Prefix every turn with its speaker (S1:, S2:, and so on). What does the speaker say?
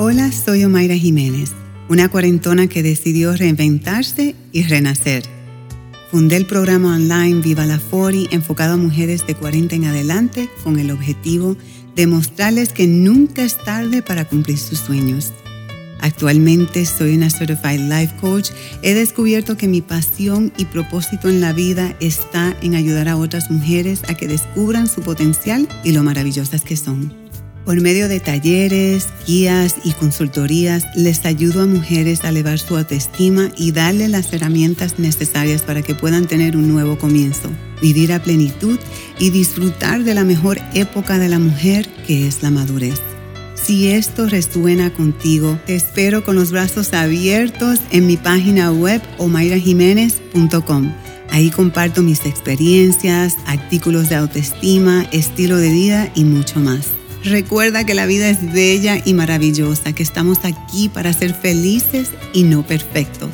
S1: Hola, soy Omaira Jiménez, una cuarentona que decidió reinventarse y renacer. Fundé el programa online Viva la Fori enfocado a mujeres de 40 en adelante con el objetivo de mostrarles que nunca es tarde para cumplir sus sueños. Actualmente soy una Certified Life Coach. He descubierto que mi pasión y propósito en la vida está en ayudar a otras mujeres a que descubran su potencial y lo maravillosas que son. Por medio de talleres, guías y consultorías, les ayudo a mujeres a elevar su autoestima y darle las herramientas necesarias para que puedan tener un nuevo comienzo, vivir a plenitud y disfrutar de la mejor época de la mujer, que es la madurez. Si esto resuena contigo, te espero con los brazos abiertos en mi página web omairajiménez.com. Ahí comparto mis experiencias, artículos de autoestima, estilo de vida y mucho más. Recuerda que la vida es bella y maravillosa, que estamos aquí para ser felices y no perfectos.